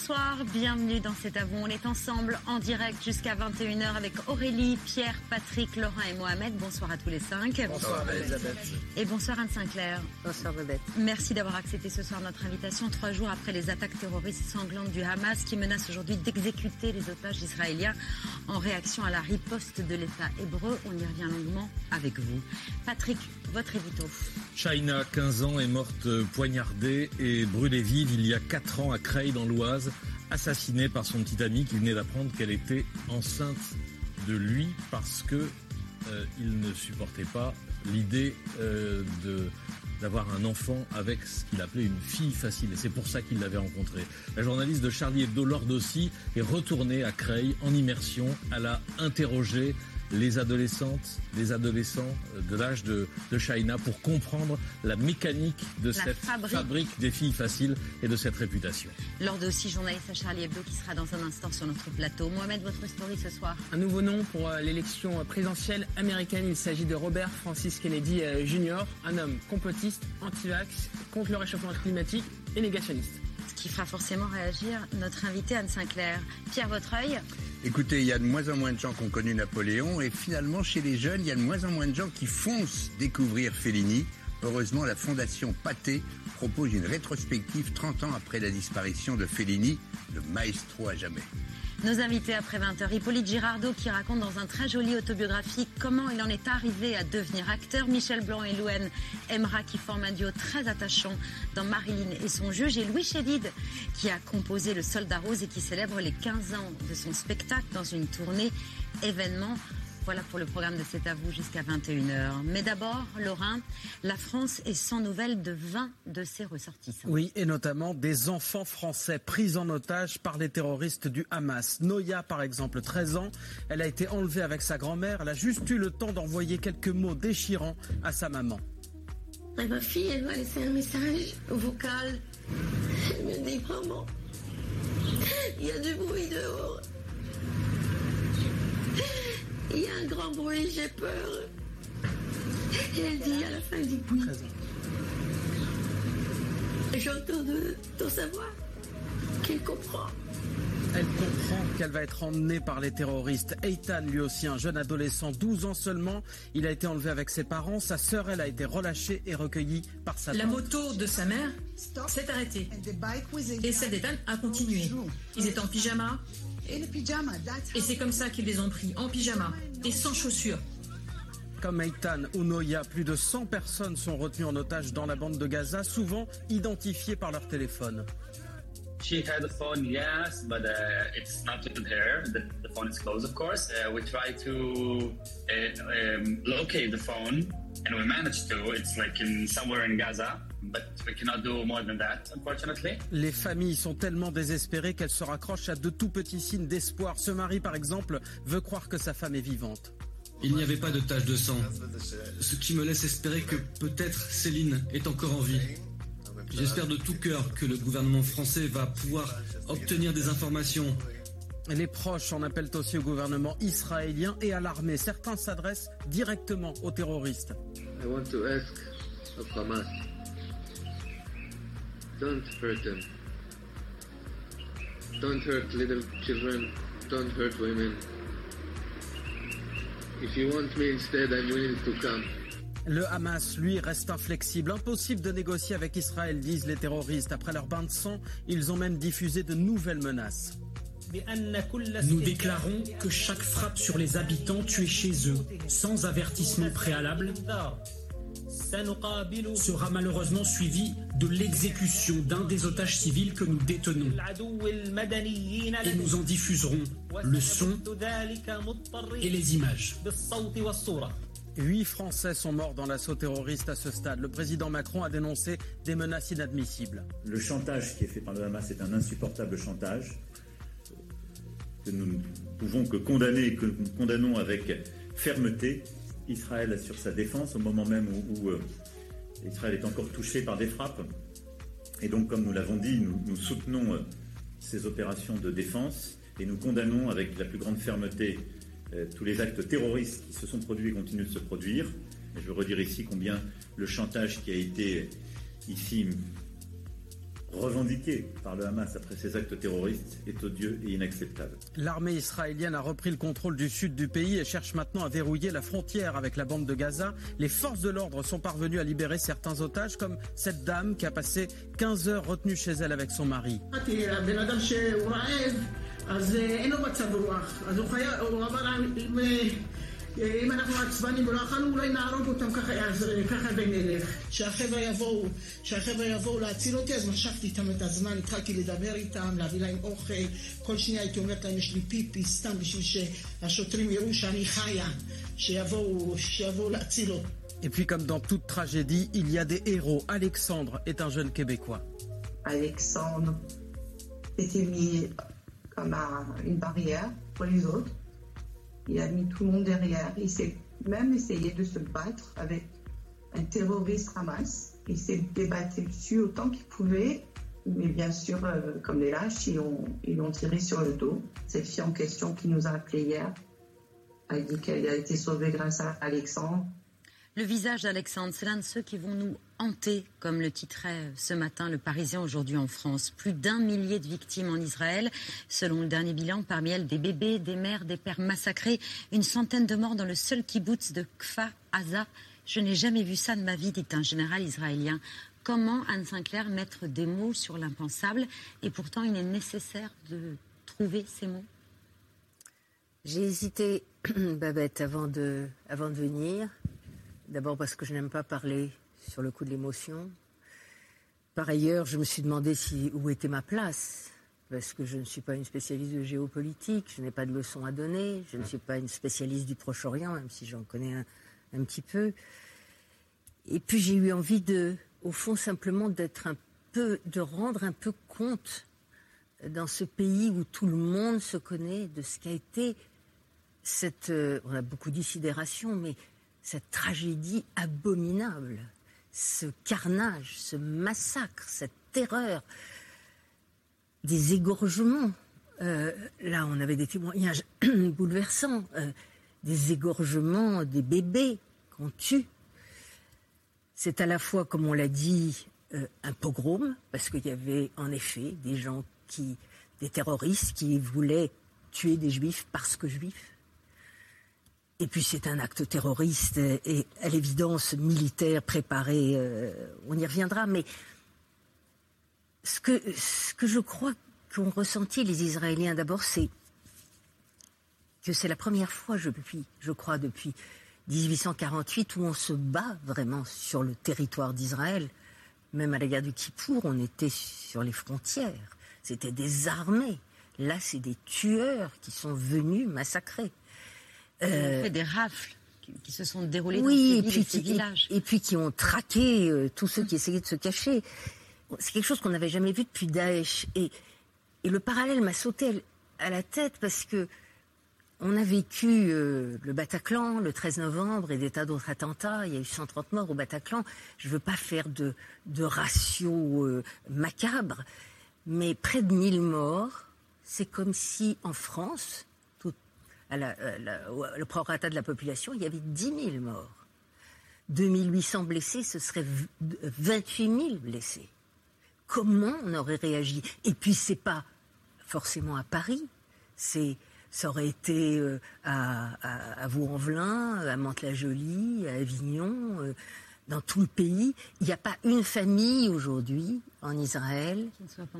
Bonsoir, bienvenue dans cet avou. On est ensemble en direct jusqu'à 21h avec Aurélie, Pierre, Patrick, Laurent et Mohamed. Bonsoir à tous les cinq. Bonsoir Elisabeth. Et bonsoir Anne Sinclair. Bonsoir Bobette. Merci d'avoir accepté ce soir notre invitation, trois jours après les attaques terroristes sanglantes du Hamas qui menacent aujourd'hui d'exécuter les otages israéliens en réaction à la riposte de l'État hébreu. On y revient longuement avec vous. Patrick, votre évito. China, 15 ans, est morte poignardée et brûlée vive il y a 4 ans à Creil dans l'Oise assassinée par son petit ami qui venait d'apprendre qu'elle était enceinte de lui parce que euh, il ne supportait pas l'idée euh, d'avoir un enfant avec ce qu'il appelait une fille facile. Et c'est pour ça qu'il l'avait rencontrée. La journaliste de Charlie Hebdo, Laure Dossi, est retournée à Creil en immersion. Elle a interrogé les adolescentes, les adolescents de l'âge de, de China pour comprendre la mécanique de cette fabrique. des filles faciles et de cette réputation. Lors de aussi journaliste à Charlie Hebdo qui sera dans un instant sur notre plateau. Mohamed, votre story ce soir Un nouveau nom pour euh, l'élection présidentielle américaine. Il s'agit de Robert Francis Kennedy euh, Jr., un homme complotiste, anti-vax, contre le réchauffement climatique et négationniste qui fera forcément réagir notre invité Anne Sinclair. Pierre Vautreil Écoutez, il y a de moins en moins de gens qui ont connu Napoléon et finalement chez les jeunes, il y a de moins en moins de gens qui foncent découvrir Fellini. Heureusement, la fondation Pathé propose une rétrospective 30 ans après la disparition de Fellini, le maestro à jamais. Nos invités après 20h, Hippolyte Girardot qui raconte dans un très joli autobiographique comment il en est arrivé à devenir acteur. Michel Blanc et Louane Emra qui forment un duo très attachant dans Marilyn et son juge. Et Louis Chédid qui a composé Le Soldat Rose et qui célèbre les 15 ans de son spectacle dans une tournée événement voilà pour le programme de C'est à vous jusqu'à 21h. Mais d'abord, Laurent, la France est sans nouvelles de 20 de ses ressortissants. Oui, et notamment des enfants français pris en otage par les terroristes du Hamas. Noya, par exemple, 13 ans, elle a été enlevée avec sa grand-mère. Elle a juste eu le temps d'envoyer quelques mots déchirants à sa maman. ma fille, elle m'a laissé un message vocal. Elle me dit, maman, il y a du bruit dehors. Il y a un grand bruit, j'ai peur. Et elle dit à la fin, elle dit oui. J'entends de ton savoir qu'elle comprend. Elle comprend qu'elle va être emmenée par les terroristes. Eitan, lui aussi, un jeune adolescent, 12 ans seulement, il a été enlevé avec ses parents. Sa sœur, elle, a été relâchée et recueillie par sa La moto de sa mère s'est arrêtée. Et celle d'Eitan a continué. Ils étaient en pyjama, et c'est comme ça qu'ils les ont pris, en pyjama et sans chaussures. Comme Eitan ou Noya, plus de 100 personnes sont retenues en otage dans la bande de Gaza, souvent identifiées par leur téléphone. She had a phone, yes, but uh, it's not with her. The, the, phone is closed, of course. Uh, we try to uh, um, locate the phone, and we managed to. It's like in somewhere in Gaza. Les familles sont tellement désespérées qu'elles se raccrochent à de tout petits signes d'espoir. Ce mari, par exemple, veut croire que sa femme est vivante. Il n'y avait pas de tache de sang, ce qui me laisse espérer que peut-être Céline est encore en vie. J'espère de tout cœur que le gouvernement français va pouvoir obtenir des informations. Les proches en appellent aussi au gouvernement israélien et à l'armée. Certains s'adressent directement aux terroristes. Don't hurt them. Don't hurt little children. Don't hurt women. If you want me instead, I'm willing to come. Le Hamas, lui, reste inflexible. Impossible de négocier avec Israël, disent les terroristes. Après leur bain de sang, ils ont même diffusé de nouvelles menaces. Nous déclarons que chaque frappe sur les habitants tués chez eux, sans avertissement préalable, sera malheureusement suivi de l'exécution d'un des otages civils que nous détenons. Et nous en diffuserons le son et les images. Huit Français sont morts dans l'assaut terroriste à ce stade. Le président Macron a dénoncé des menaces inadmissibles. Le chantage qui est fait par le Hamas est un insupportable chantage que nous ne pouvons que condamner et que nous condamnons avec fermeté. Israël assure sa défense au moment même où, euh, Israël est encore touché par des frappes. Et donc, comme nous l'avons dit, nous, soutenons euh, ces opérations de défense et nous condamnons avec la plus grande fermeté euh, tous les actes terroristes qui se sont produits et continuent de se produire. Je veux redire ici combien le chantage qui a été ici revendiqué par le Hamas après ces actes terroristes est odieux et inacceptable. L'armée israélienne a repris le contrôle du sud du pays et cherche maintenant à verrouiller la frontière avec la bande de Gaza. Les forces de l'ordre sont parvenues à libérer certains otages, comme cette dame qui a passé 15 heures retenue chez elle avec son mari. אם אנחנו עצבנים ולא אכלנו, אולי נהרוג אותם ככה, אז ככה ונלך. שהחבר'ה יבואו, שהחבר'ה יבואו להציל אותי, אז משכתי איתם את הזמן, התחלתי לדבר איתם, להביא להם אוכל. כל שנייה הייתי אומרת להם, יש לי פיפי, סתם בשביל שהשוטרים יראו שאני חיה, שיבואו, שיבואו להציל אותי. Et puis comme dans toute tragédie, il y a des héros. Alexandre est un jeune Québécois. Alexandre était mis comme un, une barrière pour les autres. Il a mis tout le monde derrière. Il s'est même essayé de se battre avec un terroriste Hamas. Il s'est débattu dessus autant qu'il pouvait. Mais bien sûr, euh, comme les lâches, ils l'ont ils ont tiré sur le dos. Cette fille en question qui nous a appelé hier a dit qu'elle a été sauvée grâce à Alexandre. Le visage d'Alexandre, c'est l'un de ceux qui vont nous hanter, comme le titrait ce matin le Parisien aujourd'hui en France. Plus d'un millier de victimes en Israël. Selon le dernier bilan, parmi elles des bébés, des mères, des pères massacrés. Une centaine de morts dans le seul kibbutz de Kfa Aza. Je n'ai jamais vu ça de ma vie, dit un général israélien. Comment, Anne Sinclair, mettre des mots sur l'impensable? Et pourtant, il est nécessaire de trouver ces mots. J'ai hésité, Babette, avant de, avant de venir. D'abord parce que je n'aime pas parler sur le coup de l'émotion. Par ailleurs, je me suis demandé où était ma place, parce que je ne suis pas une spécialiste de géopolitique, je n'ai pas de leçons à donner, je ne suis pas une spécialiste du Proche-Orient, même si j'en connais un, un, petit peu. Et puis j'ai eu envie de, au fond, simplement d'être un peu, de rendre un peu compte dans ce pays où tout le monde se connaît de ce qu'a été cette, euh, on a beaucoup dit sidération, mais cette tragédie abominable, ce carnage, ce massacre, cette terreur, des égorgements. Euh, là, on avait des témoignages bouleversants, euh, des égorgements des bébés qu'on tue. C'est à la fois, comme on l'a dit, euh, un pogrom, parce qu'il y avait en effet des gens qui, des terroristes qui voulaient tuer des juifs parce que juifs. Et puis c'est un acte terroriste et à l'évidence militaire préparé, euh, on y reviendra, mais ce que, ce que je crois qu'ont ressenti les Israéliens d'abord, c'est que c'est la première fois, depuis, je crois, depuis 1848, où on se bat vraiment sur le territoire d'Israël. Même à la guerre du Kippour, on était sur les frontières. C'était des armées. Là, c'est des tueurs qui sont venus massacrer. Euh, fait des rafles qui, se sont déroulées oui, dans ces, et puis, ces villages. Et, et, puis qui ont traqué euh, tous ceux qui essayaient de se cacher. C'est quelque chose qu'on n'avait jamais vu depuis Daesh. Et, et le parallèle m'a sauté à la tête parce que on a vécu euh, le Bataclan le 13 novembre et des tas d'autres attentats. Il y a eu 130 morts au Bataclan. Je ne veux pas faire de, de ratio euh, macabre, mais près de 1000 morts, c'est comme si en France, à la, à la, le prorata de la population, il y avait 10 000 morts. 2800 blessés, ce serait 28 000 blessés. Comment on aurait réagi? Et puis, c'est pas forcément à Paris, c'est ça aurait été euh, à, à, à Vaux-en-Velin, à Mantes-la-Jolie, à Avignon, euh, dans tout le pays. Il n'y a pas une famille aujourd'hui en Israël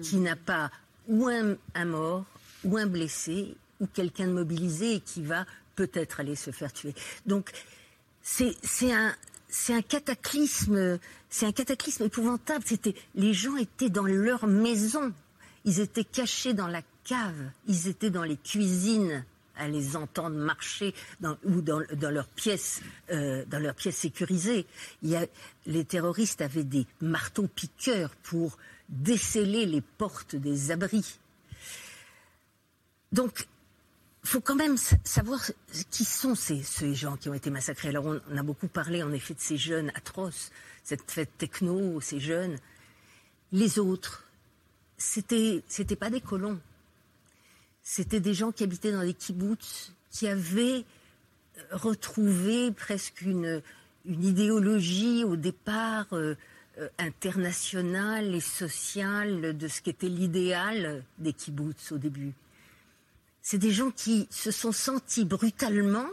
qui n'a pas ou un, un mort, ou un blessé, ou quelqu'un de mobilisé qui va peut-être aller se faire tuer. Donc c'est un un cataclysme, c'est un cataclysme épouvantable. C'était les gens étaient dans leur maison, ils étaient cachés dans la cave, ils étaient dans les cuisines à les entendre marcher dans, ou dans, dans leurs pièces, euh, dans sécurisées. Il y a, les terroristes avaient des marteaux piqueurs pour déceler les portes des abris. Donc faut quand même savoir qui sont ces, gens qui ont été massacrés. Alors on, on, a beaucoup parlé en effet de ces jeunes atroces, cette fête techno, ces jeunes. Les autres, c'était c'était pas des colons. c'était des gens qui habitaient dans des kibbutz, qui avaient euh, retrouvé presque une, une idéologie au départ euh, euh, internationale et sociale de ce qu'était l'idéal des kibbutz au début. C'est des gens qui se sont sentis brutalement,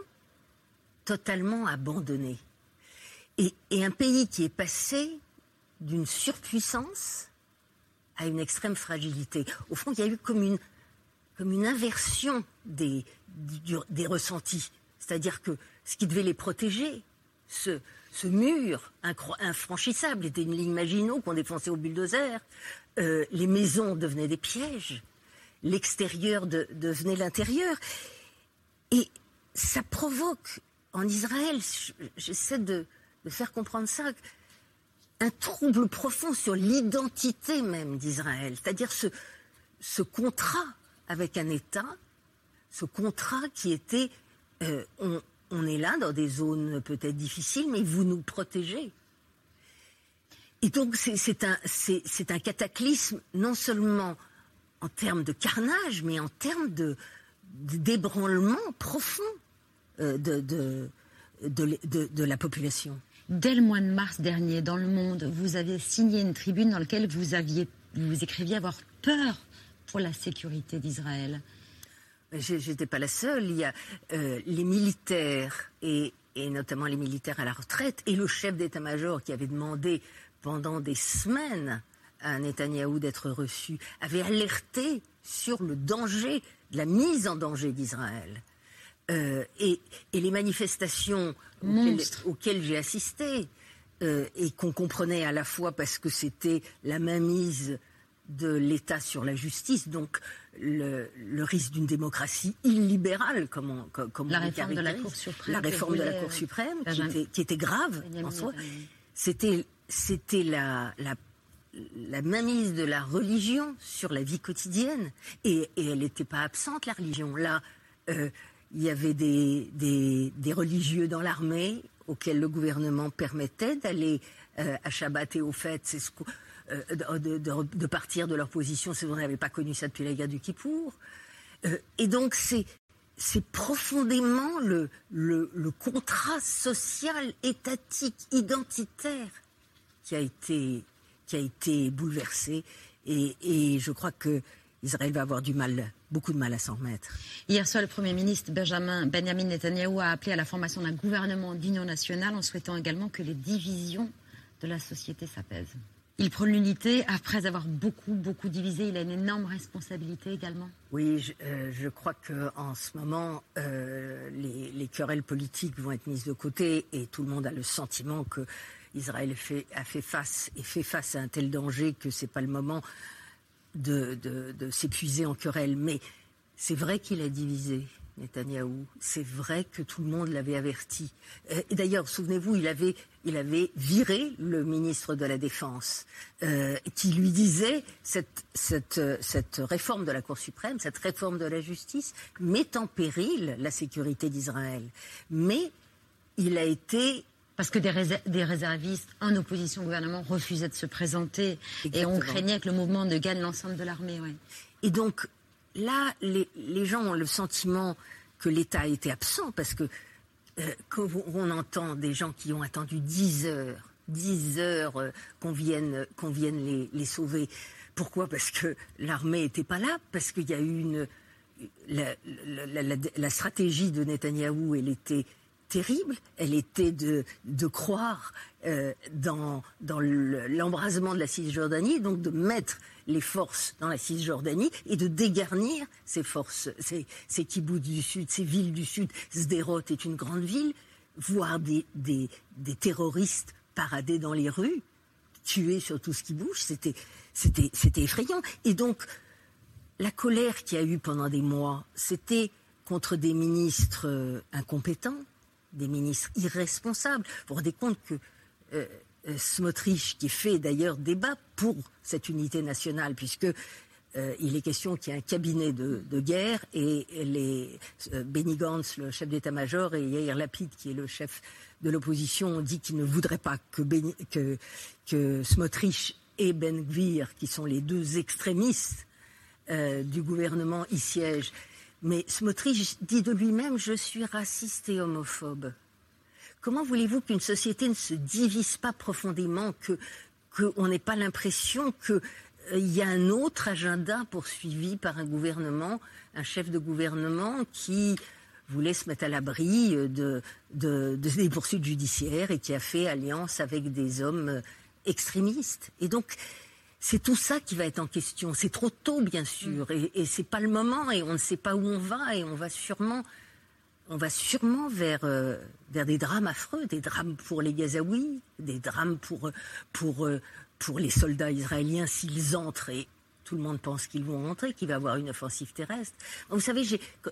totalement abandonnés. Et, un pays qui est passé d'une surpuissance à une extrême fragilité. Au fond, il y a eu comme une, inversion des, ressentis. C'est-à-dire que ce qui devait les protéger, ce, mur infranchissable était une ligne Maginot qu'on défonçait au bulldozer, euh, les maisons devenaient des pièges, l'extérieur de- devenait l'intérieur. Et ça provoque en Israël, j'essaie de, faire comprendre ça, un trouble profond sur l'identité même d'Israël, c'est-à-dire ce, contrat avec un État, ce contrat qui était, euh, on, est là dans des zones peut-être difficiles, mais vous nous protégez. Et donc c'est un cataclysme non seulement en termes de carnage, mais en termes de d'ébranlement profond euh, de, de, de, de- de la population. Dès le mois de mars dernier, dans Le Monde, vous avez signé une tribune dans laquelle vous, aviez, vous écriviez avoir peur pour la sécurité d'Israël. Je n'étais pas la seule. Il y a euh, les militaires, et, et notamment les militaires à la retraite, et le chef d'état-major qui avait demandé pendant des semaines à Netanyahou d'être reçu, avait alerté sur le danger, la mise en danger d'Israël. Euh, et, et les manifestations auxquelles, j'ai assisté, euh, et qu'on comprenait à la fois parce que c'était la mainmise de l'État sur la justice, donc le, le risque d'une démocratie illibérale, comme on, comme, La on réforme de la. Cour suprême La réforme de la Cour euh, suprême, qui était, qui était grave en soi. C'était, c'était la, la, la mainmise de la religion sur la vie quotidienne. Et, elle n'était pas absente, la religion. Là, euh, il y avait des, religieux dans l'armée auxquels le gouvernement permettait d'aller euh, à Shabbat et aux fêtes. Ce euh, de, partir de leur position, c'est on n'avait pas connu ça depuis la guerre du Kippour. Et donc c'est c'est profondément le, le, le contrat social, étatique, identitaire qui a été, qui a été bouleversé. Et, et je crois que Israël va avoir du mal, beaucoup de mal à s'en remettre. Hier soir, le Premier ministre Benjamin, Benjamin Netanyahou a appelé à la formation d'un gouvernement d'union nationale en souhaitant également que les divisions de la société s'apaisent. Il prône l'unité après avoir beaucoup, beaucoup divisé. Il a une énorme responsabilité également. Oui, je, euh, je crois qu'en ce moment, euh, les, les querelles politiques vont être mises de côté et tout le monde a le sentiment que Israël a fait face et fait face à un tel danger que c'est pas le moment de, s'épuiser en querelles. Mais c'est vrai qu'il a divisé Netanyahou. C'est vrai que tout le monde l'avait averti. Euh, et D'ailleurs, souvenez-vous, il avait, viré le ministre de la Défense, euh, qui lui disait cette, cette, cette réforme de la Cour suprême, cette réforme de la justice met en péril la sécurité d'Israël. Mais il a été Parce que des, réser- des réservistes en opposition au gouvernement refusaient de se présenter. Et on craignait que le mouvement ne gagne l'ensemble de l'armée. ouais. Et donc, là, les, les gens ont le sentiment que l'État a été absent parce que euh, quand on entend des gens qui ont attendu 10 heures, 10 heures euh, qu'on vienne, qu'on vienne les, les sauver. Pourquoi? Parce que l'armée n'était pas là, parce qu'il y a eu une. La, la- la- la- la stratégie de Netanyahou, elle était terrible. Elle était de, de croire euh, dans, dans le- l'embrasement de la Cisjordanie, donc de mettre les forces dans la Cisjordanie et de dégarnir ces forces, ces, ces du Sud, ces villes du Sud. Sderot est une grande ville, voir des, des, des terroristes parader dans les rues, tuer sur tout ce qui bouge, c'était effrayant. Et donc, la colère qu'il y a eu pendant des mois, c'était contre des ministres euh, incompétents, des ministres irresponsables. Vous vous rendez compte que euh, euh, Smotrich, qui fait d'ailleurs débat pour cette unité nationale, puisque euh, il est question qu'il y ait un cabinet de, guerre et les Benny Gantz, le chef d'état-major, et Yair Lapid, qui est le chef de l'opposition, ont dit qu'ils ne voudraient pas que, Smotrich et Ben Gvir, qui sont les deux extrémistes, du gouvernement y siège. Mais Smotrich dit de lui-même Je suis raciste et homophobe. Comment voulez-vous qu'une société ne se divise pas profondément, que qu'on n'ait pas l'impression qu'il y a un autre agenda poursuivi par un gouvernement, un chef de gouvernement qui voulait se mettre à l'abri de, de, des poursuites judiciaires et qui a fait alliance avec des hommes extrémistes. Et donc, c'est tout ça qui va être en question. C'est trop tôt, bien sûr, et, et c'est pas le moment, et on ne sait pas où on va, et on va sûrement, on va sûrement vers, euh, vers des drames affreux, des drames pour les Gazaouis, des drames pour, pour, euh, pour les soldats israéliens s'ils entrent, et tout le monde pense qu'ils vont entrer, qu'il va y avoir une offensive terrestre. Vous savez,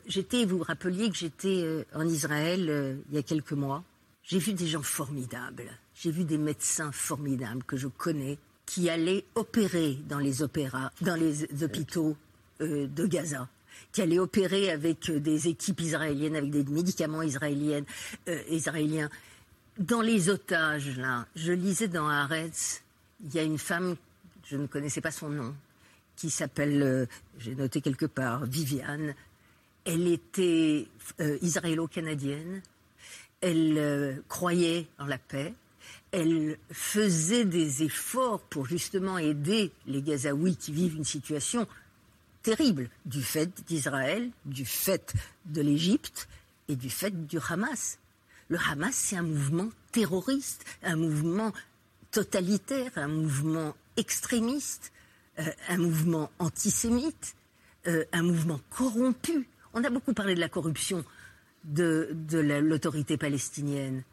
j'étais, vous vous rappeliez que j'étais euh, en Israël il y a quelques mois. J'ai vu des gens formidables. J'ai vu des médecins formidables que je connais qui allaient opérer dans les opéras, dans les hôpitaux euh, de Gaza, qui allaient opérer avec euh, des équipes israéliennes, avec des médicaments israéliens, euh, israéliens. Dans les otages, là, je lisais dans Haaretz, il y a une femme, je ne connaissais pas son nom, qui s'appelle, j'ai noté quelque part, Viviane. Elle était israélo-canadienne. Elle croyait en la paix elle faisait des efforts pour justement aider les Gazaouis qui vivent une situation terrible du fait d'Israël, du fait de l'Égypte et du fait du Hamas. Le Hamas, c'est un mouvement terroriste, un mouvement totalitaire, un mouvement extrémiste, euh, un mouvement antisémite, euh, un mouvement corrompu. On a beaucoup parlé de la corruption de l'autorité palestinienne.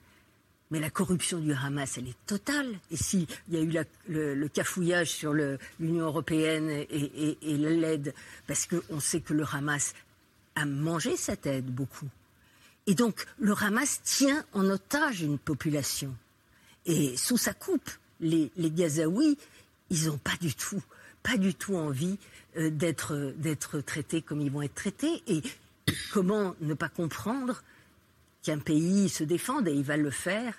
Mais la corruption du Hamas, elle est totale. Et s'il y a eu le, cafouillage sur l'Union européenne et, l'aide, parce qu'on sait que le Hamas a mangé cette aide beaucoup. Et donc, le Hamas tient en otage une population. Et sous sa coupe, les, Gazaouis, ils n'ont pas du tout, pas du tout envie euh, d'être traités comme ils vont être traités. Et comment ne pas comprendre qu'un pays se défende, et il va le faire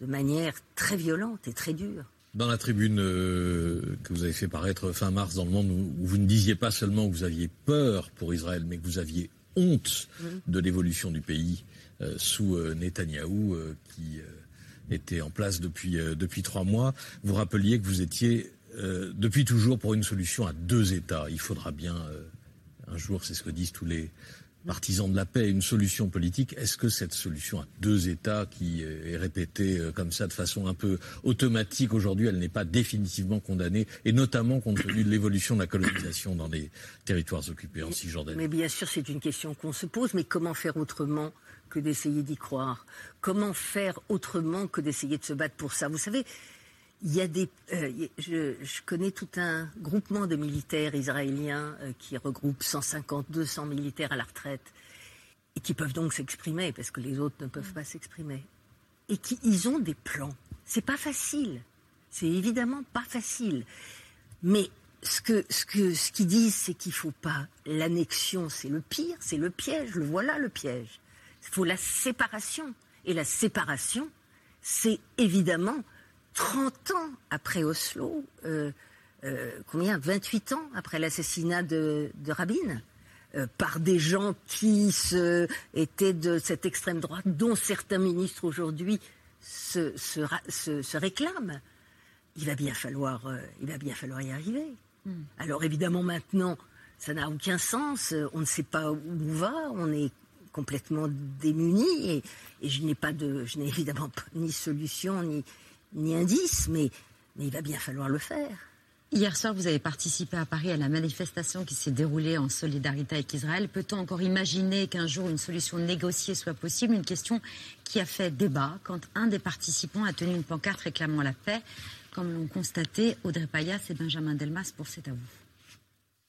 de manière très violente et très dure. Dans la tribune euh, que vous avez fait paraître fin mars dans le monde, où vous ne disiez pas seulement que vous aviez peur pour Israël, mais que vous aviez honte de l'évolution du pays euh, sous euh, Netanyahou, qui était en place depuis, depuis trois mois, vous rappeliez que vous étiez depuis toujours pour une solution à deux États. Il faudra bien un jour, c'est ce que disent tous les, partisans de la paix, une solution politique. Est-ce que cette solution à deux États qui est répétée euh, comme ça de façon un peu automatique aujourd'hui, elle n'est pas définitivement condamnée, et notamment compte tenu de l'évolution de la colonisation dans les territoires occupés en Cisjordanie? Mais bien sûr, c'est une question qu'on se pose, mais comment faire autrement que d'essayer d'y croire? Comment faire autrement que d'essayer de se battre pour ça? Vous savez, il y a des, euh, je, connais tout un groupement de militaires israéliens euh, qui regroupe 150, 200 militaires à la retraite et qui peuvent donc s'exprimer parce que les autres ne peuvent pas s'exprimer et qui ils ont des plans. C'est pas facile, c'est évidemment pas facile, mais ce que ce que ce qu'ils disent, c'est qu'il faut pas l'annexion, c'est le pire, c'est le piège. Le voilà le piège. Il faut la séparation et la séparation, c'est évidemment 30 ans après Oslo, euh, euh, combien 28 ans après l'assassinat de, Rabin, euh, par des gens qui se, étaient de cette extrême droite, dont certains ministres aujourd'hui se, se, réclament. Il va bien falloir, il va bien falloir y arriver. Hmm. Alors évidemment maintenant, ça n'a aucun sens. On ne sait pas où on va. On est complètement démunis et, et je n'ai pas de, je n'ai évidemment pas ni solution ni ni indice, mais, mais il va bien falloir le faire. Hier soir, vous avez participé à Paris à la manifestation qui s'est déroulée en solidarité avec Israël. Peut-on encore imaginer qu'un jour une solution négociée soit possible? Une question qui a fait débat quand un des participants a tenu une pancarte réclamant la paix, comme l'ont constaté Audrey Payas et Benjamin Delmas pour cet avou.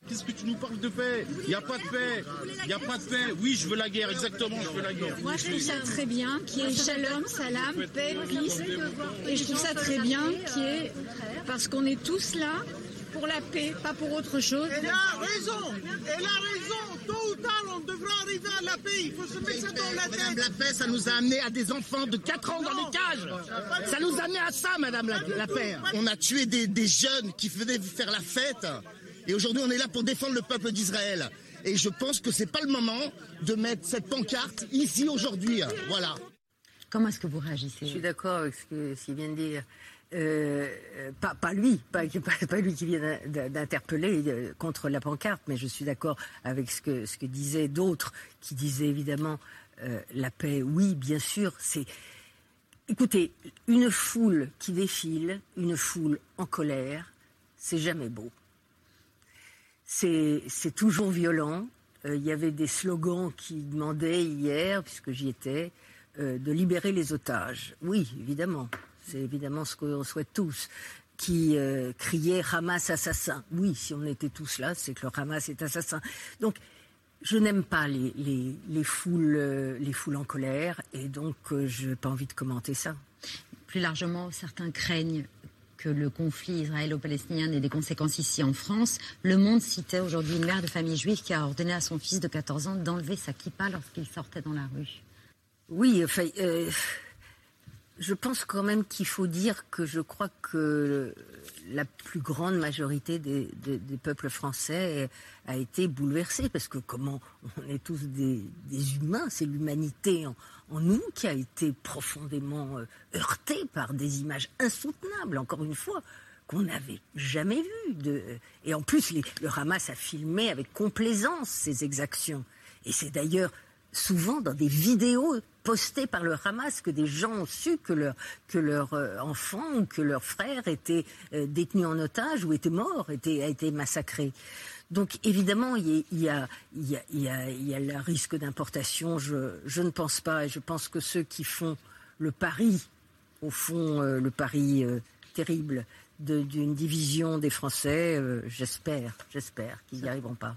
Qu'est-ce que tu nous parles de paix? Il n'y a pas de paix. Il n'y a pas de paix. Oui, je veux la guerre, exactement, je veux la guerre. Moi, je trouve ça très bien qu'il y ait shalom, salam, paix, peace. Et je trouve ça très bien qu'il y ait. Parce qu'on est tous là pour la paix, pas pour autre chose. Elle a raison. Elle a raison. Tôt ou tard, on devra arriver à la paix. Il faut se mettre ça dans la tête. Madame, la paix, ça nous a amené à des enfants de 4 ans dans les cages. Ça nous a amené à ça, madame la, paix. On a tué des, des jeunes qui venaient faire la fête Et aujourd'hui, on est là pour défendre le peuple d'Israël. Et je pense que c'est pas le moment de mettre cette pancarte ici aujourd'hui. Voilà. Comment est-ce que vous réagissez Je suis d'accord avec ce qu'il vient de dire. Euh, pas, pas, lui, pas, pas, lui qui vient d'interpeller euh, contre la pancarte, mais je suis d'accord avec ce que, ce que disaient d'autres qui disaient évidemment euh, la paix. Oui, bien sûr, c'est. Écoutez, une foule qui défile, une foule en colère, c'est jamais beau. C'est toujours violent. Il y avait des slogans qui demandaient hier, puisque j'y étais, de libérer les otages. Oui, évidemment. C'est évidemment ce qu'on souhaite tous qui euh, criait Hamas assassin. Oui, si on était tous là, c'est que le Hamas est assassin. Donc, je n'aime pas les, les, foules, euh, les foules en colère et donc euh, je n'ai pas envie de commenter ça. Plus largement, certains craignent le conflit israélo-palestinien ait des conséquences ici en France. Le Monde citait aujourd'hui une mère de famille juive qui a ordonné à son fils de 14 ans d'enlever sa kippa lorsqu'il sortait dans la rue. Oui, enfin, je pense quand même qu'il faut dire que je crois que la plus grande majorité des, peuples français a été bouleversée, parce que comment on est tous des, humains, c'est l'humanité en, nous qui a été profondément euh, heurtée par des images insoutenables, encore une fois, qu'on n'avait jamais vues. et en plus, le Hamas a filmé avec complaisance ces exactions. Et c'est d'ailleurs souvent dans des vidéos postées par le Hamas que des gens ont su que leur, que leur euh, enfant ou que leur frère était euh, détenu en otage ou était mort, était, a été massacré. Donc évidemment, il y a, il y a, il y a, il y a le risque d'importation. Je, je, ne pense pas. Et je pense que ceux qui font le pari, au fond, euh, le pari terrible d'une division des Français, j'espère, j'espère qu'ils n'y arriveront pas.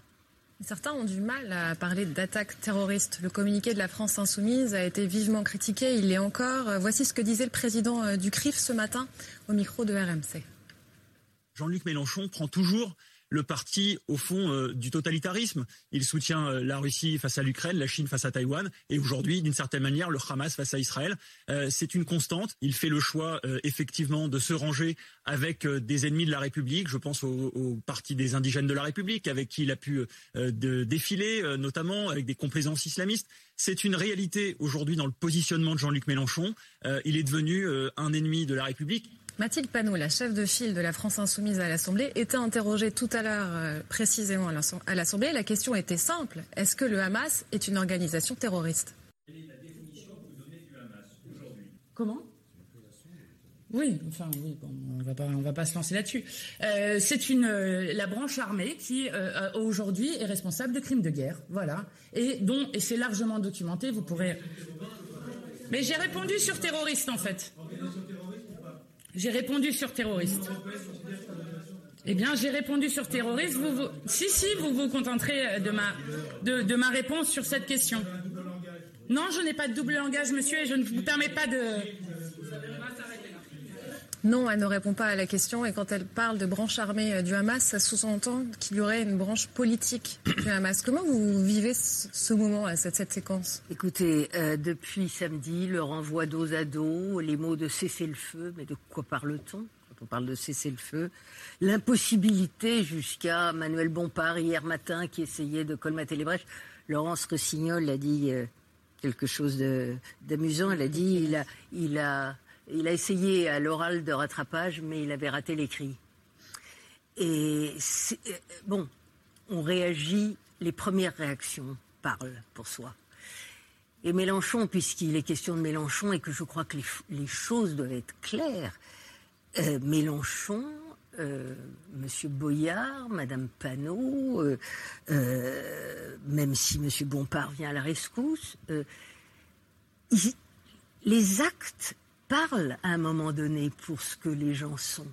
Certains ont du mal à parler d'attaque terroriste. Le communiqué de la France insoumise a été vivement critiqué. Il l'est encore. Voici ce que disait le président euh, du CRIF ce matin au micro de RMC. Jean-Luc Mélenchon prend toujours le parti, au fond, euh, du totalitarisme. Il soutient euh, la Russie face à l'Ukraine, la Chine face à Taïwan, et aujourd'hui, d'une certaine manière, le Hamas face à Israël. Euh, c'est une constante. Il fait le choix, effectivement, de se ranger avec des ennemis de la République. Je pense au, parti des indigènes de la République, avec qui il a pu défiler, notamment avec des complaisances islamistes. C'est une réalité aujourd'hui dans le positionnement de Jean-Luc Mélenchon. il est devenu un ennemi de la République. Mathilde Panot, la chef de file de la France Insoumise à l'Assemblée, était interrogée tout à l'heure euh, précisément à l'Assemblée. La question était simple. Est-ce que le Hamas est une organisation terroriste? Quelle est la définition que vous donnez du Hamas aujourd'hui? Comment? Oui, enfin oui, on va pas, on va pas se lancer là-dessus. Euh, c'est une euh, la branche armée qui aujourd'hui est responsable de crimes de guerre, voilà, et dont et c'est largement documenté. Vous pourrez. Mais j'ai répondu sur terroriste en fait. J'ai répondu sur terroriste. Eh bien, j'ai répondu sur terroriste. Vous, Si, si, vous vous contenterez de ma, de, de ma réponse sur cette question. Non, je n'ai pas de double langage, monsieur, et je ne vous permets pas de. Non, elle ne répond pas à la question. Et quand elle parle de branche armée euh, du Hamas, ça sous-entend qu'il y aurait une branche politique du Hamas. Comment vous vivez ce moment, cette, cette séquence? Écoutez, euh, depuis samedi, le renvoi dos à dos, les mots de cesser le feu, mais de quoi parle-t-on quand on parle de cesser le feu? L'impossibilité jusqu'à Manuel Bompard hier matin qui essayait de colmater les brèches. Laurence Rossignol a dit euh, quelque chose d'amusant. Elle a dit il a, il a il a essayé à l'oral de rattrapage, mais il avait raté l'écrit. Et euh, bon, on réagit, les premières réactions parlent pour soi. Et Mélenchon, puisqu'il est question de Mélenchon et que je crois que les, choses doivent être claires, euh, Mélenchon, euh, Monsieur Boyard, Madame Panot, même si Monsieur Bompard vient à la rescousse, les actes parle à un moment donné pour ce que les gens sont.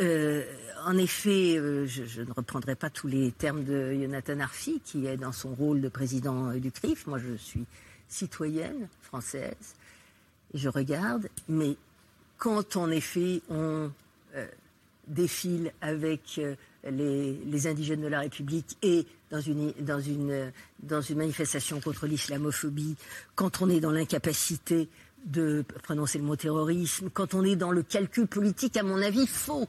Euh, en effet, euh, je, ne reprendrai pas tous les termes de Jonathan Arfi, qui est dans son rôle de président du CRIF. Moi, je suis citoyenne française, et je regarde, mais quand en effet on euh, défile avec les, les, indigènes de la République et dans une, dans une, dans une manifestation contre l'islamophobie, quand on est dans l'incapacité de prononcer le mot terrorisme, quand on est dans le calcul politique, à mon avis, faux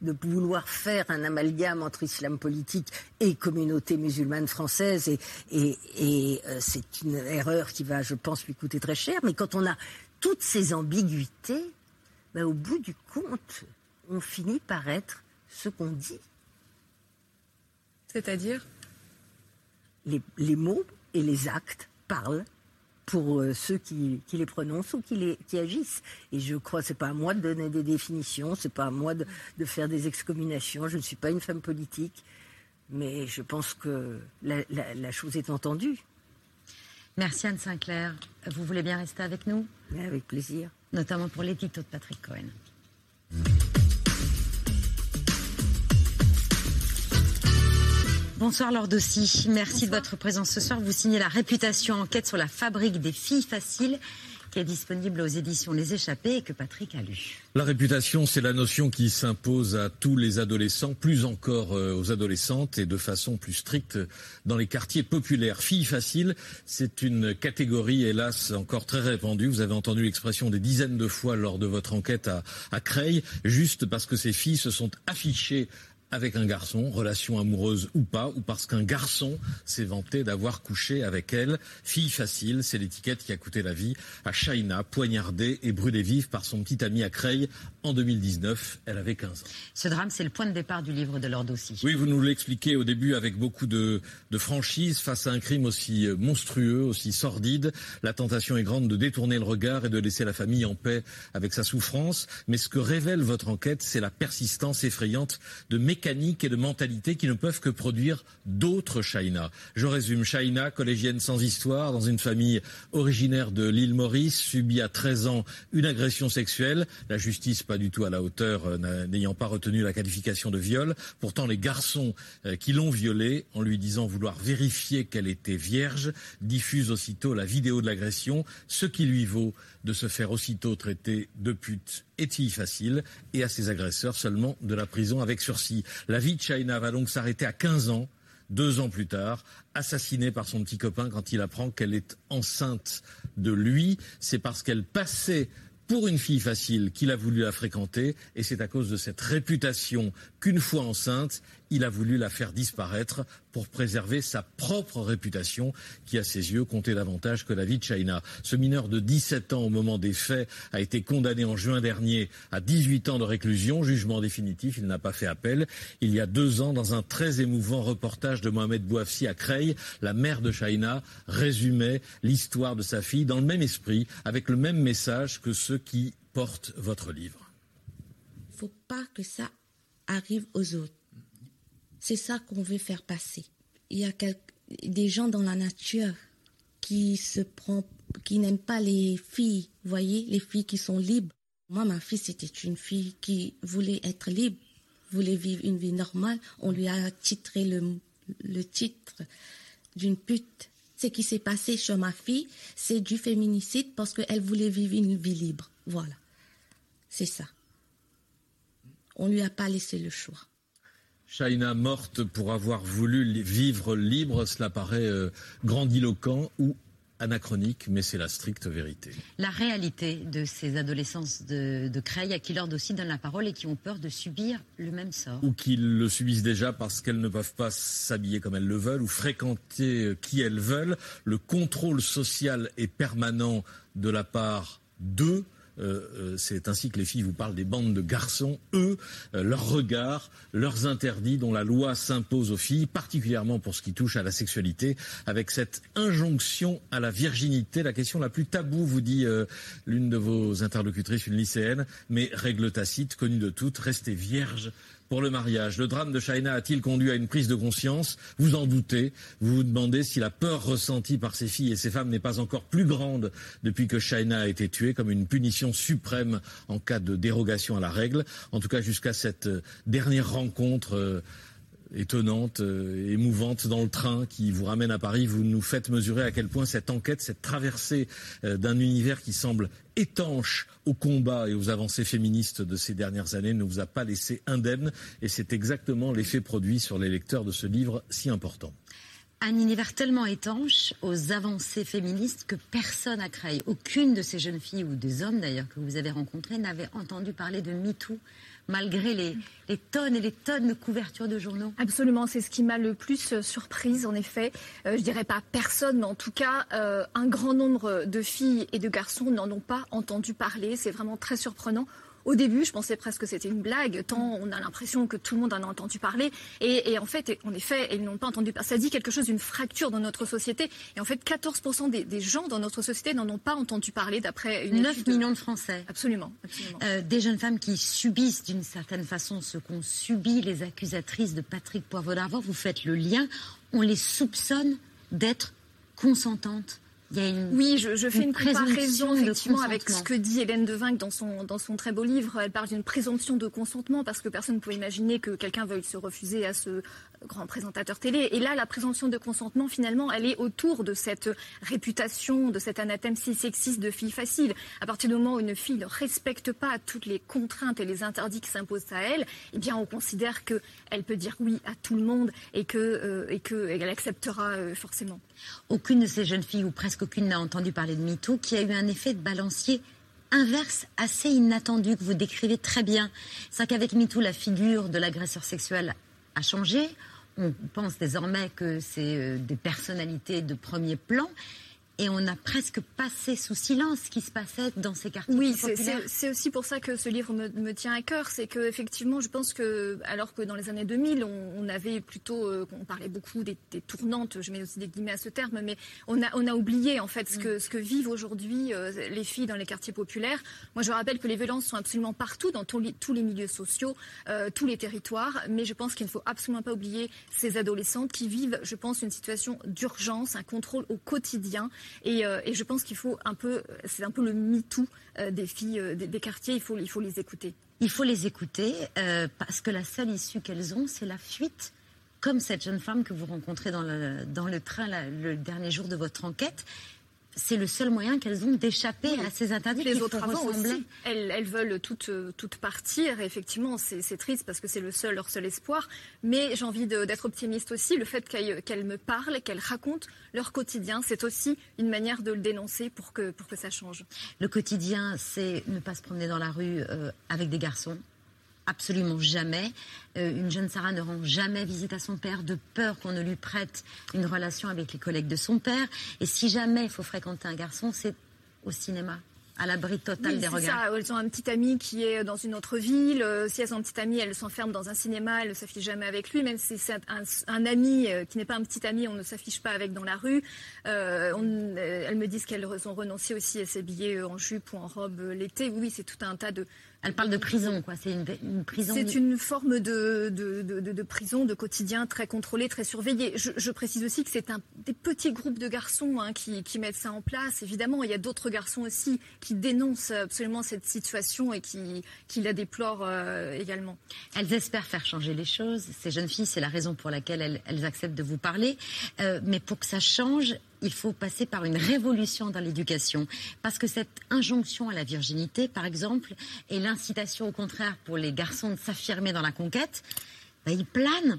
de vouloir faire un amalgame entre islam politique et communauté musulmane française. Et, et, euh, c'est une erreur qui va, je pense, lui coûter très cher. Mais quand on a toutes ces ambiguïtés, ben, au bout du compte, on finit par être ce qu'on dit. C'est-à-dire? Les, les mots et les actes parlent pour euh, ceux qui, les prononcent ou qui, les, qui agissent. Et je crois que ce n'est pas à moi de donner des définitions, ce n'est pas à moi de, faire des excommunications. Je ne suis pas une femme politique, mais je pense que la, chose est entendue. Merci Anne Sinclair. Vous voulez bien rester avec nous? Avec plaisir. Notamment pour l'édito de Patrick Cohen. Bonsoir Lord Dossi, merci de votre présence ce soir. Vous signez la réputation enquête sur la fabrique des filles faciles qui est disponible aux éditions Les Échappés et que Patrick a lu. La réputation, c'est la notion qui s'impose à tous les adolescents, plus encore euh, aux adolescentes et de façon plus stricte dans les quartiers populaires. Filles faciles, c'est une catégorie, hélas, encore très répandue. Vous avez entendu l'expression des dizaines de fois lors de votre enquête à Creil, juste parce que ces filles se sont affichées avec un garçon, relation amoureuse ou pas, ou parce qu'un garçon s'est vanté d'avoir couché avec elle. Fille facile, c'est l'étiquette qui a coûté la vie à Shaina, poignardée et brûlée vive par son petit ami à Creil en 2019. Elle avait 15 ans. Ce drame, c'est le point de départ du livre de Lord aussi. Oui, vous nous l'expliquez au début avec beaucoup de, de franchise face à un crime aussi euh, monstrueux, aussi sordide. La tentation est grande de détourner le regard et de laisser la famille en paix avec sa souffrance. Mais ce que révèle votre enquête, c'est la persistance effrayante de mécanismes mécaniques et de mentalité qui ne peuvent que produire d'autres Shaina. Je résume. Shaina, collégienne sans histoire, dans une famille originaire de l'île Maurice, subit à 13 ans une agression sexuelle. La justice pas du tout à la hauteur, euh, n'ayant pas retenu la qualification de viol. Pourtant, les garçons euh, qui l'ont violée, en lui disant vouloir vérifier qu'elle était vierge, diffusent aussitôt la vidéo de l'agression, ce qui lui vaut de se faire aussitôt traiter de pute et facile, et à ses agresseurs seulement de la prison avec sursis. La vie de China va donc s'arrêter à 15 ans, deux ans plus tard, assassinée par son petit copain quand il apprend qu'elle est enceinte de lui. C'est parce qu'elle passait pour une fille facile qu'il a voulu la fréquenter, et c'est à cause de cette réputation qu'une fois enceinte, il a voulu la faire disparaître pour préserver sa propre réputation qui, à ses yeux, comptait davantage que la vie de China. Ce mineur de 17 ans au moment des faits a été condamné en juin dernier à 18 ans de réclusion, jugement définitif, il n'a pas fait appel. Il y a deux ans, dans un très émouvant reportage de Mohamed Bouafsi à Creil, la mère de China résumait l'histoire de sa fille dans le même esprit, avec le même message que ceux qui portent votre livre. Il faut pas que ça arrive aux autres. C'est ça qu'on veut faire passer. Il y a des gens dans la nature qui se qui n'aiment pas les filles, voyez, les filles qui sont libres. Moi, ma fille, c'était une fille qui voulait être libre, voulait vivre une vie normale. On lui a titré le titre d'une pute. Ce qui s'est passé chez ma fille, c'est du féminicide parce qu'elle voulait vivre une vie libre. Voilà. C'est ça. On lui a pas laissé le choix. Shaina morte pour avoir voulu vivre libre, cela paraît euh, grandiloquent ou anachronique, mais c'est la stricte vérité. La réalité de ces adolescents de, de Creil à qui l'ordre aussi donne la parole et qui ont peur de subir le même sort. Ou qui le subissent déjà parce qu'elles ne peuvent pas s'habiller comme elles le veulent ou fréquenter euh, qui elles veulent. Le contrôle social est permanent de la part d'eux euh, euh, c'est ainsi que les filles vous parlent des bandes de garçons. Eux, euh, leurs regards, leurs interdits dont la loi s'impose aux filles, particulièrement pour ce qui touche à la sexualité, avec cette injonction à la virginité, la question la plus taboue, vous dit l'une de vos interlocutrices, une lycéenne, mais règle tacite, connue de toutes, restez vierge pour le mariage. Le drame de China a-t-il conduit à une prise de conscience? Vous en doutez. Vous vous demandez si la peur ressentie par ces filles et ces femmes n'est pas encore plus grande depuis que China a été tuée comme une punition suprême en cas de dérogation à la règle. En tout cas, jusqu'à cette euh, dernière rencontre euh, étonnante, euh, émouvante dans le train qui vous ramène à Paris. Vous nous faites mesurer à quel point cette enquête, cette traversée euh, d'un univers qui semble étanche au combat et aux avancées féministes de ces dernières années ne vous a pas laissé indemne. Et c'est exactement l'effet produit sur les lecteurs de ce livre si important. Un univers tellement étanche aux avancées féministes que personne n'a créé. Aucune de ces jeunes filles ou des hommes d'ailleurs que vous avez rencontrés n'avait entendu parler de MeToo malgré les, tonnes et les tonnes de couvertures de journaux Absolument, c'est ce qui m'a le plus euh, surprise, en effet. Euh, je dirais pas personne, mais en tout cas, euh, un grand nombre de filles et de garçons n'en ont pas entendu parler. C'est vraiment très surprenant. Au début, je pensais presque que c'était une blague, tant on a l'impression que tout le monde en a entendu parler. Et, en fait, en effet, ils n'ont pas entendu parler. Ça dit quelque chose d'une fracture dans notre société. Et en fait, 14% des, gens dans notre société n'en ont pas entendu parler d'après une 9 millions de Français. Absolument. Euh, des jeunes femmes qui subissent d'une certaine façon ce qu'ont subi les accusatrices de Patrick Poivre d'Arvor. Vous faites le lien. On les soupçonne d'être consentantes oui, je, fais une, comparaison effectivement avec ce que dit Hélène Devinck dans son, dans son très beau livre. Elle parle d'une présomption de consentement parce que personne ne peut imaginer que quelqu'un veuille se refuser à ce grand présentateur télé. Et là, la présomption de consentement, finalement, elle est autour de cette réputation, de cet anathème si sexiste de fille facile. À partir du moment où une fille ne respecte pas toutes les contraintes et les interdits qui s'imposent à elle, eh bien, on considère qu'elle peut dire oui à tout le monde et que euh, et qu'elle acceptera euh, forcément. Aucune de ces jeunes filles, ou presque aucune, n'a entendu parler de MeToo, qui a eu un effet de balancier inverse assez inattendu que vous décrivez très bien. C'est qu'avec MeToo, la figure de l'agresseur sexuel a changé. On pense désormais que c'est euh, des personnalités de premier plan et on a presque passé sous silence ce qui se passait dans ces quartiers oui, c'est aussi pour ça que ce livre me, tient à cœur. C'est que effectivement, je pense que alors que dans les années 2000, on, avait plutôt, euh, on parlait beaucoup des, tournantes, je mets aussi des guillemets à ce terme, mais on a, on a oublié en fait ce que, ce que vivent aujourd'hui euh, les filles dans les quartiers populaires. Moi, je rappelle que les violences sont absolument partout, dans tous les, tous les milieux sociaux, euh, tous les territoires, mais je pense qu'il ne faut absolument pas oublier ces adolescentes qui vivent, je pense, une situation d'urgence, un contrôle au quotidien euh, et, je pense qu'il faut un peu, c'est un peu le MeToo euh, des filles euh, des, quartiers. Il faut, il faut les écouter. Il faut les écouter parce que la seule issue qu'elles ont, c'est la fuite comme cette jeune femme que vous rencontrez dans le, dans le train le dernier jour de votre enquête c'est le seul moyen qu'elles ont d'échapper à ces interdits. Les autres avant aussi, elles, veulent toutes, toutes partir. effectivement, c'est triste parce que c'est le seul, leur seul espoir. Mais j'ai envie d'être optimiste aussi. Le fait qu'elles me parlent, qu'elles racontent leur quotidien, c'est aussi une manière de le dénoncer pour que, pour que ça change. Le quotidien, c'est ne pas se promener dans la rue euh, avec des garçons absolument jamais. Euh, une jeune Sarah ne rend jamais visite à son père de peur qu'on ne lui prête une relation avec les collègues de son père. Et si jamais il faut fréquenter un garçon, c'est au cinéma à l'abri total des regards. Ça. Elles ont un petit ami qui est dans une autre ville. Euh, si elles ont un petit ami, elles s'enferment dans un cinéma, elles ne s'affichent jamais avec lui. Même si c'est un, ami euh, qui n'est pas un petit ami, on ne s'affiche pas avec dans la rue. Euh, elles me disent qu'elles ont renoncé aussi à s'habiller en jupe ou en robe l'été. Oui, c'est tout un tas de, elle parle de prison, quoi. C'est une, prison. C'est une forme de, de, de, prison, de quotidien très contrôlé, très surveillé. Je, précise aussi que c'est un des petits groupes de garçons hein, qui, qui, mettent ça en place. Évidemment, il y a d'autres garçons aussi qui dénoncent absolument cette situation et qui, qui la déplorent euh, également. Elles espèrent faire changer les choses. Ces jeunes filles, c'est la raison pour laquelle elles, elles acceptent de vous parler. Euh, mais pour que ça change, il faut passer par une révolution dans l'éducation. Parce que cette injonction à la virginité, par exemple, et l'incitation au contraire pour les garçons de s'affirmer dans la conquête, bah, ils planent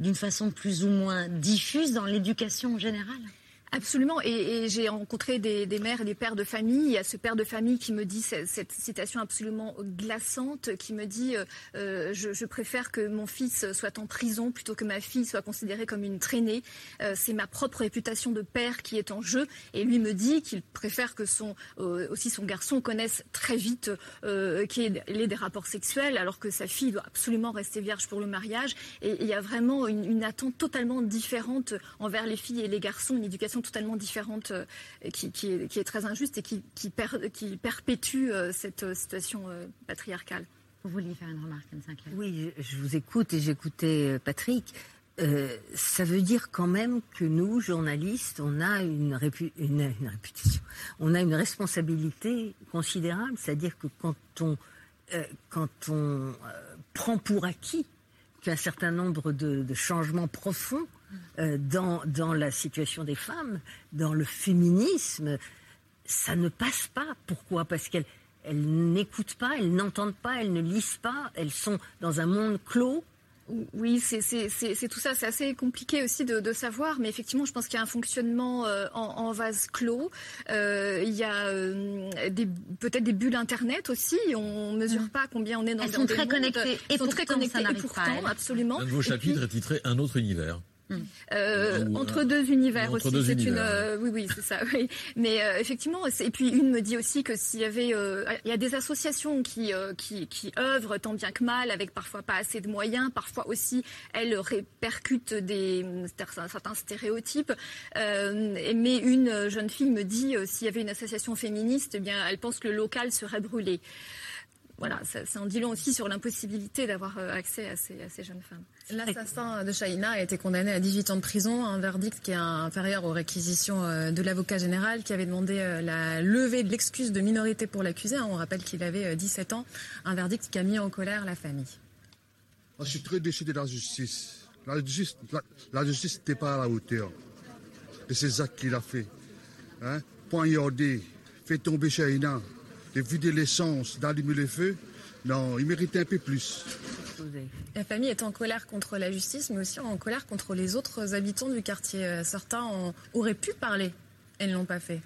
d'une façon plus ou moins diffuse dans l'éducation générale. Absolument. Et, j'ai rencontré des, mères et des pères de famille. Il y a ce père de famille qui me dit cette, citation absolument glaçante, qui me dit euh, euh, je, préfère que mon fils soit en prison plutôt que ma fille soit considérée comme une traînée. Euh, c'est ma propre réputation de père qui est en jeu. Et lui me dit qu'il préfère que son aussi son garçon connaisse très vite qu'il ait des rapports sexuels, alors que sa fille doit absolument rester vierge pour le mariage. Et il y a vraiment une attente totalement différente envers les filles et les garçons, une éducation totalement différente euh, qui, est, très injuste et qui, qui, perpétue euh, cette euh, situation patriarcale. Vous vouliez faire une remarque, Anne Sinclair? Oui, je vous écoute et j'écoutais Patrick. ça veut dire quand même que nous, journalistes, on a une, réputation, on a une responsabilité considérable. C'est-à-dire que quand on, quand on prend pour acquis qu'un certain nombre de changements profonds euh, dans, dans la situation des femmes, dans le féminisme, ça ne passe pas. Pourquoi? Parce qu'elles elles, n'écoutent pas, elles n'entendent pas, elles ne lisent pas, elles sont dans un monde clos Oui, c'est tout ça. C'est assez compliqué aussi de, savoir, mais effectivement, je pense qu'il y a un fonctionnement euh, en, vase clos. Euh, il y a euh, peut-être des bulles Internet aussi. On ne mesure mm. pas combien on est dans, Elles sont très connectées. Elles sont très connectées. Et pourtant, absolument. Un de vos chapitres est titré Un autre univers. Euh, entre deux univers aussi. une, euh, oui, oui, c'est ça. Oui. Mais euh, effectivement, et puis une me dit aussi que s'il y avait, il y a des associations qui, qui, qui œuvrent tant bien que mal, avec parfois pas assez de moyens, parfois aussi elles répercutent des certains stéréotypes. mais une jeune fille me dit, s'il y avait une association féministe, eh bien, elle pense que le local serait brûlé voilà, ça, en dit long aussi sur l'impossibilité d'avoir euh, accès à ces, jeunes femmes. L'assassin de Shaina a été condamné à 18 ans de prison, un verdict qui est inférieur aux réquisitions euh, de l'avocat général qui avait demandé euh, la levée de l'excuse de minorité pour l'accusé. Hein. On rappelle qu'il avait 17 ans, un verdict qui a mis en colère la famille. je suis très déçu de la justice. La justice la, justice n'était pas à la hauteur de ces actes qu'il a fait. Hein? Poignarder, fait tomber Shaina de vider l'essence, d'allumer le feu. Non, il méritait un peu plus. La famille est en colère contre la justice, mais aussi en colère contre les autres habitants du quartier. Certains auraient pu parler, elles ne l'ont pas fait.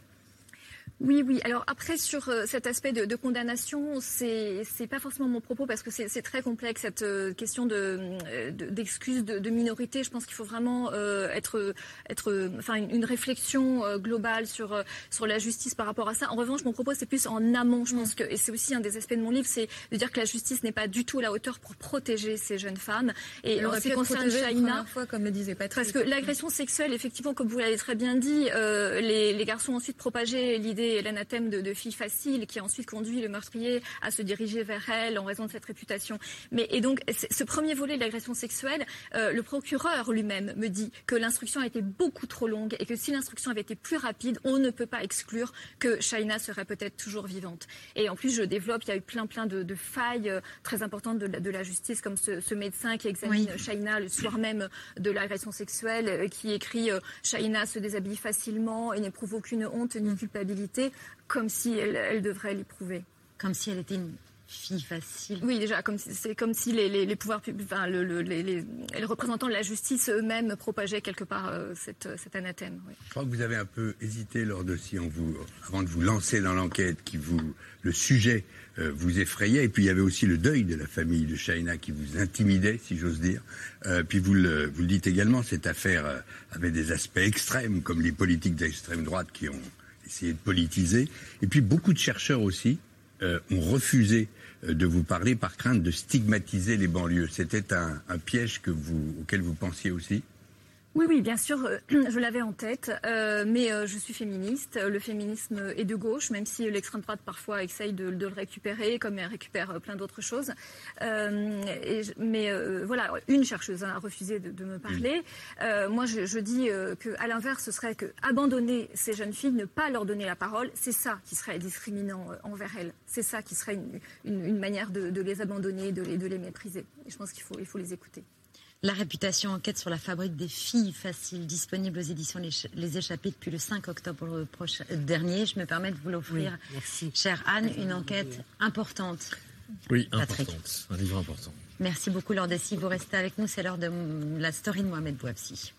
Oui, oui. Alors après, sur euh, cet aspect de, de condamnation, c'est c'est pas forcément mon propos parce que c'est très complexe cette euh, question de d'excuses de, de, minorité. Je pense qu'il faut vraiment euh, être être enfin une, réflexion globale sur sur la justice par rapport à ça. En revanche, mon propos c'est plus en amont. Je pense que et c'est aussi un des aspects de mon livre, c'est de dire que la justice n'est pas du tout à la hauteur pour protéger ces jeunes femmes. Et en ce qui concerne Shaina, fois, comme le disait Patrick, parce que l'agression sexuelle, effectivement, comme vous l'avez très bien dit, les, les garçons ont ensuite propagé l'idée l'anathème de, de fille facile qui a ensuite conduit le meurtrier à se diriger vers elle en raison de cette réputation. Mais et donc ce premier volet de l'agression sexuelle, euh, le procureur lui-même me dit que l'instruction a été beaucoup trop longue et que si l'instruction avait été plus rapide, on ne peut pas exclure que Shaina serait peut-être toujours vivante. Et en plus, je développe, il y a eu plein plein de, failles euh, très importantes de la, justice, comme ce, médecin qui examine Shaina le soir même de l'agression sexuelle, euh, qui écrit Shaina se déshabille facilement et n'éprouve aucune honte ni culpabilité comme si elle, devrait l'éprouver. Comme si elle était une fille facile. Oui, déjà, comme c'est comme si les, pouvoirs publics, enfin, les, représentants de la justice eux-mêmes propageaient quelque part euh, cette, cet anathème. Je crois que vous avez un peu hésité lors de si on vous, avant de vous lancer dans l'enquête, qui vous, le sujet euh, vous effrayait, et puis il y avait aussi le deuil de la famille de Shaina qui vous intimidait, si j'ose dire. Euh, puis vous le, vous le dites également, cette affaire avait des aspects extrêmes, comme les politiques d'extrême droite qui ont essayer de politiser. Et puis beaucoup de chercheurs aussi euh, ont refusé euh, de vous parler par crainte de stigmatiser les banlieues. C'était un, piège auquel vous pensiez aussi? Oui, oui, bien sûr, euh, je l'avais en tête, euh, mais euh, je suis féministe. Le féminisme est de gauche, même si l'extrême droite parfois essaye de, le récupérer, comme elle récupère plein d'autres choses. mais voilà, une chercheuse a refusé de, me parler. moi, je, dis qu'à l'inverse, ce serait que abandonner ces jeunes filles, ne pas leur donner la parole, c'est ça qui serait discriminant envers elles. C'est ça qui serait une, manière de, les abandonner, de les, les mépriser. Et je pense qu'il faut, il faut les écouter. La réputation enquête sur la fabrique des filles faciles, disponible aux éditions Les, Échappées depuis le 5 octobre prochain, dernier. Je me permets de vous l'offrir, chère Anne, une enquête importante. Oui, importante. Un livre important. Merci beaucoup, Laure Dessy. Vous restez avec nous. C'est l'heure de la story de Mohamed Bouabsi.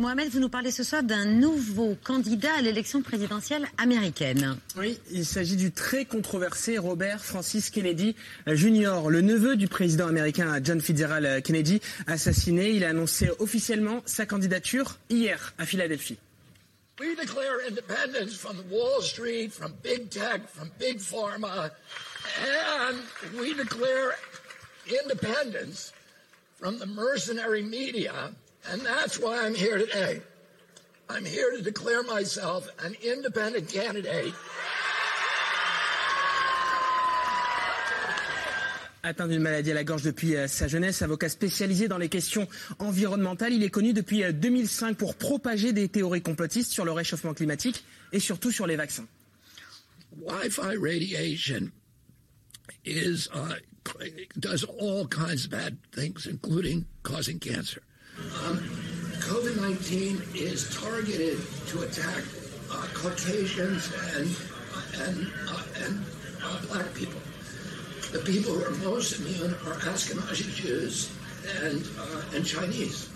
Mohamed, vous nous parlez ce soir d'un nouveau candidat à l'élection présidentielle américaine. Oui, il s'agit du très controversé Robert Francis Kennedy Jr., le neveu du président américain John Fitzgerald Kennedy, assassiné. Il a annoncé officiellement sa candidature hier à Philadelphie. We declare independence from Wall Street, from big tech, from big pharma, and we declare independence from the mercenary media And that's why I'm here today. I'm here to declare myself an independent candidate. Atteint d'une maladie à la gorge depuis euh, sa jeunesse, avocat spécialisé dans les questions environnementales, il est connu depuis 2005 euh, pour propager des théories complotistes sur le réchauffement climatique et surtout sur les vaccins. Wi-Fi radiation is, uh, does all kinds of bad things, including causing cancer. Um, COVID 19 is targeted to attack uh, Caucasians and, and, uh, and are black people. The people who are most immune are Ashkenazi Jews and, uh, and Chinese.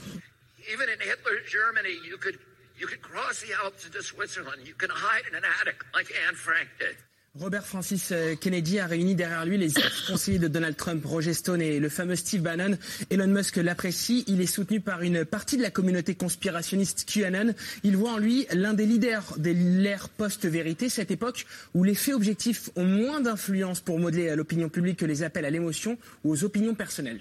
Even in Hitler's Germany, you could you could cross the Alps into Switzerland. You can hide in an attic like Anne Frank did. Robert Francis euh, Kennedy a réuni derrière lui les conseillers de Donald Trump, Roger Stone et le fameux Steve Bannon. Elon Musk l'apprécie. Il est soutenu par une partie de la communauté conspirationniste QAnon. Il voit en lui l'un des leaders de l'ère post-vérité, cette époque où les faits objectifs ont moins d'influence pour modeler l'opinion publique que les appels à l'émotion ou aux opinions personnelles.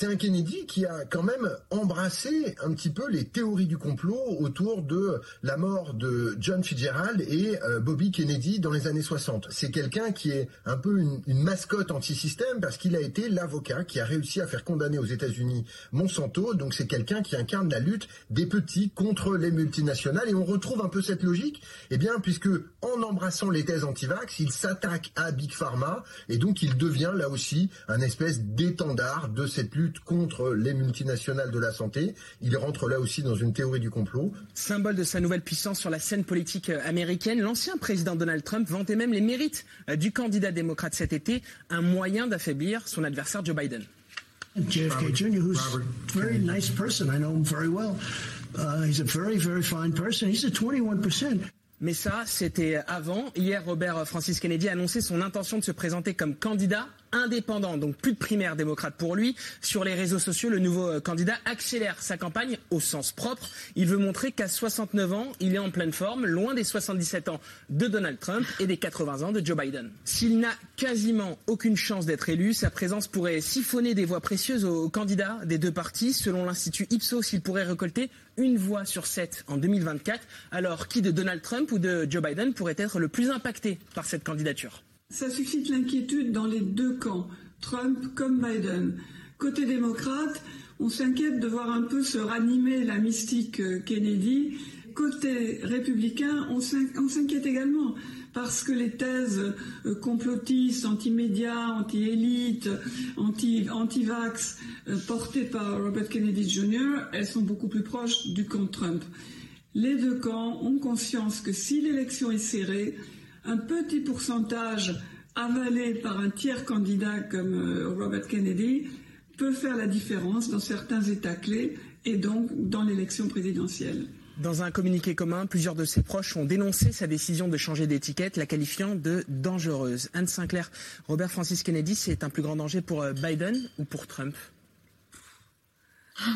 C'est un Kennedy qui a quand même embrassé un petit peu les théories du complot autour de la mort de John Fitzgerald et euh, Bobby Kennedy dans les années 60. C'est quelqu'un qui est un peu une, une mascotte anti-système parce qu'il a été l'avocat qui a réussi à faire condamner aux États-Unis Monsanto. Donc c'est quelqu'un qui incarne la lutte des petits contre les multinationales et on retrouve un peu cette logique, eh bien puisque en embrassant les thèses anti-vax, il s'attaque à Big Pharma et donc il devient là aussi un espèce d'étendard de cette lutte contre les multinationales de la santé. Il rentre là aussi dans une théorie du complot. Symbole de sa nouvelle puissance sur la scène politique euh, américaine, l'ancien président Donald Trump vantait même les mérites euh, du candidat démocrate cet été, un moyen d'affaiblir son adversaire Joe Biden. JFK Jr., who's a very nice person. I know him very well. Uh, he's a very, very fine person. He's at 21%. Mais ça, c'était avant. Hier, Robert Francis Kennedy a annoncé son intention de se présenter comme candidat indépendant, donc plus de primaire démocrate pour lui. Sur les réseaux sociaux, le nouveau euh, candidat accélère sa campagne au sens propre. Il veut montrer qu'à 69 ans, il est en pleine forme, loin des 77 ans de Donald Trump et des 80 ans de Joe Biden. S'il n'a quasiment aucune chance d'être élu, sa présence pourrait siphonner des voix précieuses aux candidats des deux partis. Selon l'Institut Ipsos, il pourrait récolter une voix sur sept en 2024. Alors, qui de Donald Trump ou de Joe Biden pourrait être le plus impacté par cette candidature? Ça suscite l'inquiétude dans les deux camps, Trump comme Biden. Côté démocrate, on s'inquiète de voir un peu se ranimer la mystique euh, Kennedy. Côté républicain, on s'inquiète également parce que les thèses euh, complotistes, anti-médias, anti-élite, anti-vax euh, portées par Robert Kennedy Jr., elles sont beaucoup plus proches du camp Trump. Les deux camps ont conscience que si l'élection est serrée, un petit pourcentage avalé par un tiers candidat comme euh, Robert Kennedy peut faire la différence dans certains États clés et donc dans l'élection présidentielle. Dans un communiqué commun, plusieurs de ses proches ont dénoncé sa décision de changer d'étiquette, la qualifiant de dangereuse. Anne Sinclair, Robert Francis Kennedy, c'est un plus grand danger pour euh, Biden ou pour Trump?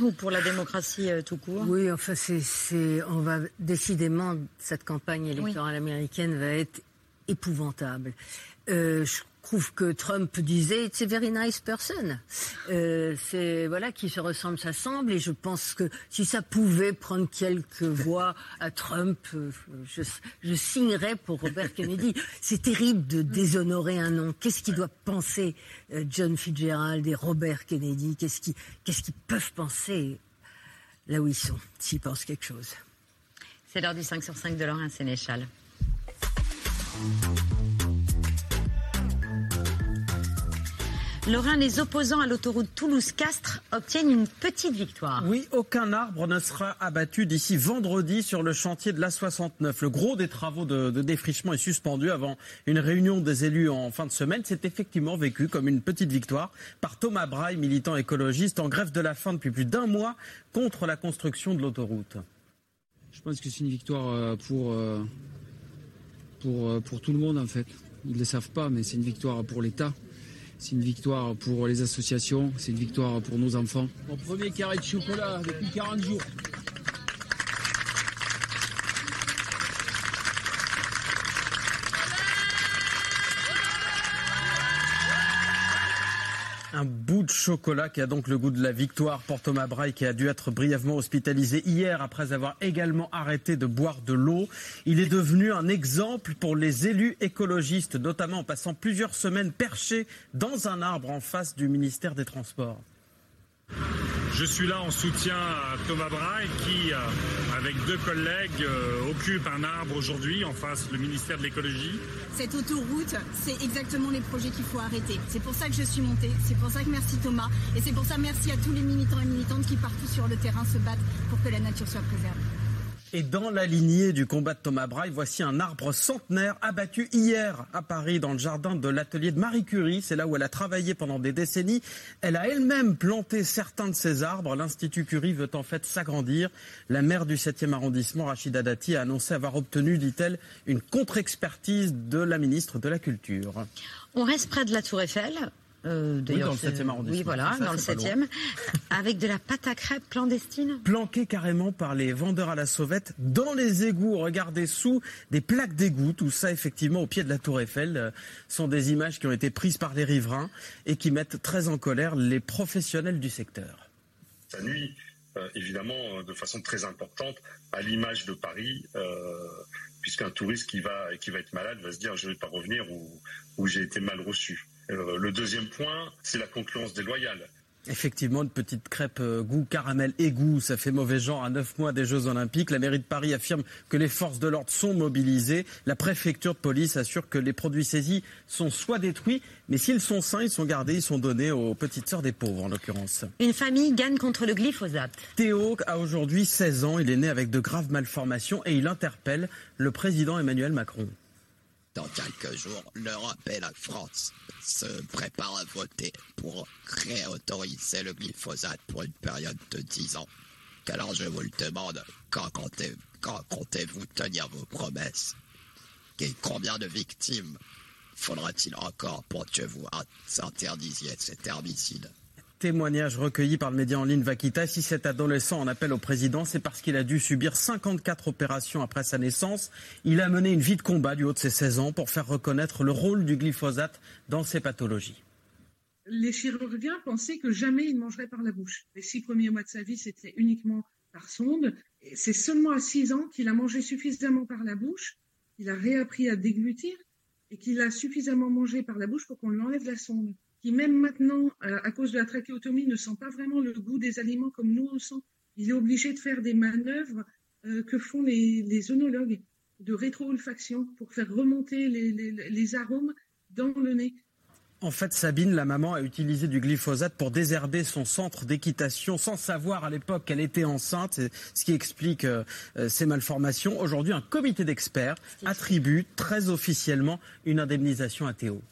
Ou pour la démocratie euh, tout court Oui, enfin, c'est, on va décidément, cette campagne électorale américaine va être épouvantable. Euh, je trouve que Trump disait it's a very nice person. Euh, c'est voilà qui se ressemble, s'assemble et je pense que si ça pouvait prendre quelques voix à Trump, euh, je, je signerais pour Robert Kennedy. C'est terrible de déshonorer un nom. Qu'est-ce qu'ils doivent penser John Fitzgerald et Robert Kennedy? Qu'est-ce qu'ils qu'est-ce qu'ils peuvent penser là où ils sont s'ils pensent quelque chose? C'est l'heure du 5 sur 5 de Laurent Sénéchal. Laurent, les opposants à l'autoroute Toulouse-Castres obtiennent une petite victoire. Oui, aucun arbre ne sera abattu d'ici vendredi sur le chantier de l'A69. Le gros des travaux de, défrichement est suspendu avant une réunion des élus en fin de semaine. C'est effectivement vécu comme une petite victoire par Thomas Braille, militant écologiste en grève de la faim depuis plus d'un mois contre la construction de l'autoroute. Je pense que c'est une victoire euh, pour, euh, pour, euh, pour tout le monde en fait. Ils ne le savent pas, mais c'est une victoire pour l'État. C'est une victoire pour les associations, c'est une victoire pour nos enfants. Mon premier carré de chocolat depuis 40 jours. Un bout de chocolat qui a donc le goût de la victoire pour Thomas Braille qui a dû être brièvement hospitalisé hier après avoir également arrêté de boire de l'eau. Il est devenu un exemple pour les élus écologistes, notamment en passant plusieurs semaines perchés dans un arbre en face du ministère des Transports. Je suis là en soutien à Thomas Braille qui, euh, avec deux collègues, euh, occupe un arbre aujourd'hui en face du ministère de l'écologie. Cette autoroute, c'est exactement les projets qu'il faut arrêter. C'est pour ça que je suis montée, c'est pour ça que merci Thomas, et c'est pour ça merci à tous les militants et militantes qui partout sur le terrain se battent pour que la nature soit préservée. Et dans la lignée du combat de Thomas Braille, voici un arbre centenaire abattu hier à Paris dans le jardin de l'atelier de Marie Curie. C'est là où elle a travaillé pendant des décennies. Elle a elle-même planté certains de ces arbres. L'Institut Curie veut en fait s'agrandir. La maire du 7e arrondissement, Rachida Dati, a annoncé avoir obtenu, dit-elle, une contre-expertise de la ministre de la Culture. On reste près de la Tour Eiffel. Euh, oui, dans le 7e arrondissement. Oui, voilà, dans le 7e. Avec de la pâte à crêpes clandestine. Planquée carrément par les vendeurs à la sauvette dans les égouts. Regardez sous des plaques d'égout. Tout ça, effectivement, au pied de la Tour Eiffel, euh, sont des images qui ont été prises par les riverains et qui mettent très en colère les professionnels du secteur. Ça nuit euh, évidemment de façon très importante à l'image de Paris. Puisqu'un touriste qui va, être malade va se dire je ne vais pas revenir ou, ou j'ai été mal reçu. Euh, le deuxième point, c'est la concurrence déloyale. Effectivement, une petite crêpe euh, goût caramel et goût, ça fait mauvais genre à neuf mois des Jeux Olympiques. La mairie de Paris affirme que les forces de l'ordre sont mobilisées. La préfecture de police assure que les produits saisis sont soit détruits, mais s'ils sont sains, ils sont gardés, ils sont donnés aux petites sœurs des pauvres en l'occurrence. Une famille gagne contre le glyphosate. Théo a aujourd'hui 16 ans, il est né avec de graves malformations et il interpelle le président Emmanuel Macron. Dans quelques jours, l'Europe et la France se préparent à voter pour réautoriser le glyphosate pour une période de 10 ans. Alors je vous le demande, quand comptez-vous tenir vos promesses? Et combien de victimes faudra-t-il encore pour que vous interdisiez cet herbicide témoignage recueilli par le média en ligne Vaquita. Si cet adolescent en appelle au président, c'est parce qu'il a dû subir 54 opérations après sa naissance. Il a mené une vie de combat du haut de ses 16 ans pour faire reconnaître le rôle du glyphosate dans ces pathologies. Les chirurgiens pensaient que jamais il mangerait par la bouche. Les six premiers mois de sa vie, c'était uniquement par sonde. C'est seulement à 6 ans qu'il a mangé suffisamment par la bouche, il a réappris à déglutir et qu'il a suffisamment mangé par la bouche pour qu'on lui enlève la sonde qui même maintenant, euh, à cause de la trachéotomie, ne sent pas vraiment le goût des aliments comme nous on sent. Il est obligé de faire des manœuvres euh, que font les, les de rétro-olfaction pour faire remonter les, les, arômes dans le nez. En fait, Sabine, la maman, a utilisé du glyphosate pour désherber son centre d'équitation sans savoir à l'époque qu'elle était enceinte, ce qui explique euh, ces malformations. Aujourd'hui, un comité d'experts attribue très officiellement une indemnisation à Théo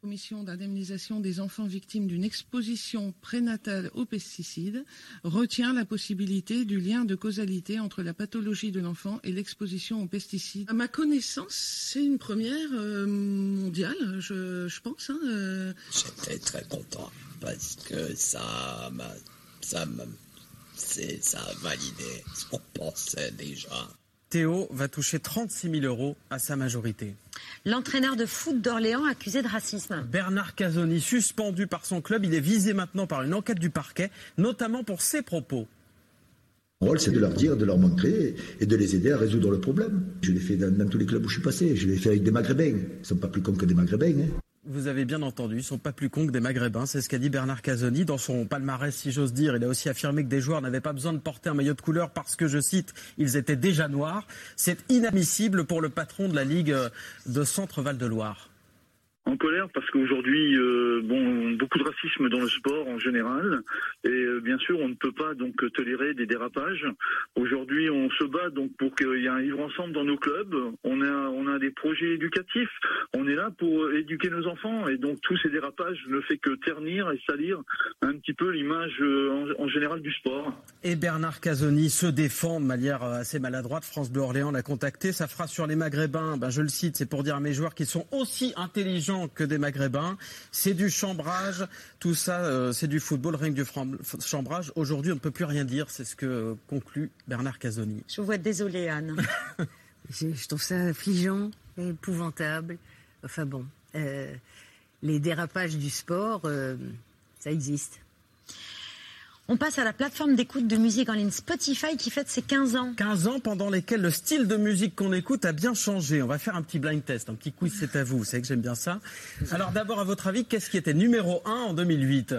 commission d'indemnisation des enfants victimes d'une exposition prénatale aux pesticides retient la possibilité du lien de causalité entre la pathologie de l'enfant et l'exposition aux pesticides. À ma connaissance, c'est une première euh, mondiale, je, pense. Hein, euh. J'étais très content parce que ça m'a ça, ça a validé ce qu'on pensait déjà. Théo va toucher 36 000 euros à sa majorité. L'entraîneur de foot d'Orléans accusé de racisme. Bernard Casoni, suspendu par son club, il est visé maintenant par une enquête du parquet, notamment pour ses propos. Mon rôle, c'est de leur dire, de leur montrer et de les aider à résoudre le problème. Je l'ai fait dans, tous les clubs où je suis passé. Je l'ai fait avec des Maghrébins. Ils ne sont pas plus cons que des Maghrébins. Hein. Vous avez bien entendu, ils ne sont pas plus cons que des Maghrébins, c'est ce qu'a dit Bernard Casoni dans son palmarès, si j'ose dire. Il a aussi affirmé que des joueurs n'avaient pas besoin de porter un maillot de couleur parce que, je cite, ils étaient déjà noirs. C'est inadmissible pour le patron de la Ligue de Centre-Val de Loire en colère parce qu'aujourd'hui, euh, bon, beaucoup de racisme dans le sport en général, et euh, bien sûr, on ne peut pas donc tolérer des dérapages. Aujourd'hui, on se bat donc pour qu'il y ait un vivre ensemble dans nos clubs. On a, on a des projets éducatifs. On est là pour éduquer nos enfants, et donc tous ces dérapages ne fait que ternir et salir un petit peu l'image euh, en, général du sport. Et Bernard Casoni se défend de manière assez maladroite. France Bleu Orléans l'a contacté. Sa phrase sur les Maghrébins, ben, je le cite, c'est pour dire à mes joueurs qu'ils sont aussi intelligents que des Maghrébins. C'est du chambrage, tout ça, euh, c'est du football, rien que du chambrage. Aujourd'hui, on ne peut plus rien dire, c'est ce que conclut Bernard Casoni. Je vous vois désolée, Anne. je, trouve ça affligeant, épouvantable. Enfin bon, euh, les dérapages du sport, euh, ça existe. On passe à la plateforme d'écoute de musique en ligne Spotify qui fête ses 15 ans. 15 ans pendant lesquels le style de musique qu'on écoute a bien changé. On va faire un petit blind test, un petit quiz, c'est à vous. Vous savez que j'aime bien ça. Alors d'abord, à votre avis, qu'est-ce qui était numéro 1 en 2008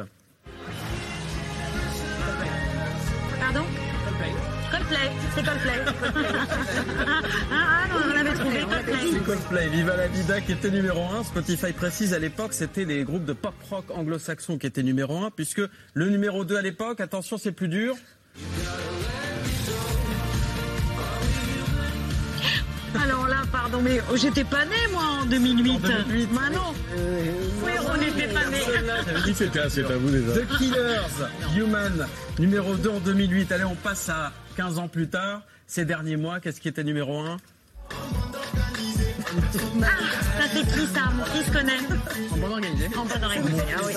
Pardon? Coldplay, c'est Coldplay. Coldplay, Viva la Vida qui était numéro 1. Spotify précise à l'époque, c'était les groupes de pop rock anglo-saxons qui étaient numéro 1, puisque le numéro 2 à l'époque, attention, c'est plus dur. Alors là, pardon, mais j'étais pas née, moi, en 2008. En 2008. Bah non. Oui, on n'était pas nés. J'avais dit que c'était c'est à vous déjà. The Killers, Human, numéro 2 en 2008. Allez, on passe à 15 ans plus tard. Ces derniers mois, qu'est-ce qui était numéro 1 Ah, ça c'est qui ça Mon fils connaît. En bonne organisée. En bonne organisée, ah oui.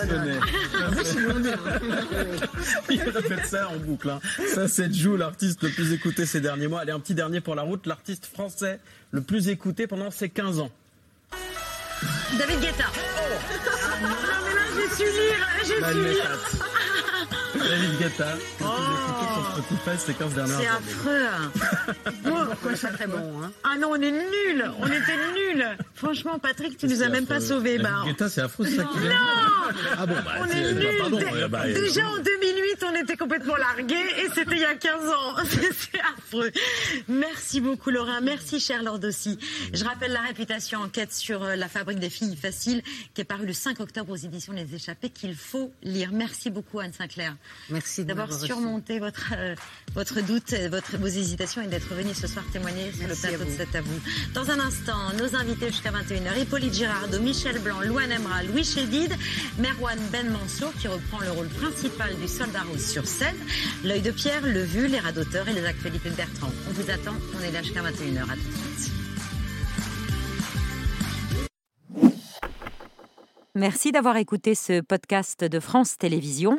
Il répète ça en boucle. Hein. Ça, c'est Jou, l'artiste le plus écouté ces derniers mois. Allez, un petit dernier pour la route. L'artiste français le plus écouté pendant ces 15 ans. David Guetta. Non, mais là, j'ai su lire. J'ai su lire. David Guetta, le plus écouté sur Spotify ces 15 dernières C'est affreux. Pourquoi c'est très bon hein Ah non, on est nuls. On était nuls. Franchement, Patrick, tu nous as même pas sauvés. Bah, Guetta, c'est affreux, ça non Ah bon, bah, On est bah, nuls. pardon. Dé- Ouais, bah, Déjà en 2008, on était complètement largués et c'était il y a 15 ans. C'est affreux. Merci beaucoup, Laura. Merci, cher Lord aussi. Je rappelle la réputation enquête sur euh, la fabrique des filles faciles qui est parue le 5 octobre aux éditions Les Échappés qu'il faut lire. Merci beaucoup, Anne Sinclair. Merci D'avoir surmonté votre, euh, votre doute, votre, vos hésitations et d'être venu ce soir témoigner sur Merci le plateau de. C'est à vous. Dans un instant, nos invités jusqu'à 21h, Hippolyte Girardot, Michel Blanc, Louane Emra, Louis Chédid, Merwan Ben Mansour qui reprend le rôle principal du soldat rose sur scène, L'œil de Pierre, Le Vu, les rats d'auteur et les actualités de Bertrand. On vous attend, on est là jusqu'à 21h. À tout de suite. Merci d'avoir écouté ce podcast de France Télévisions.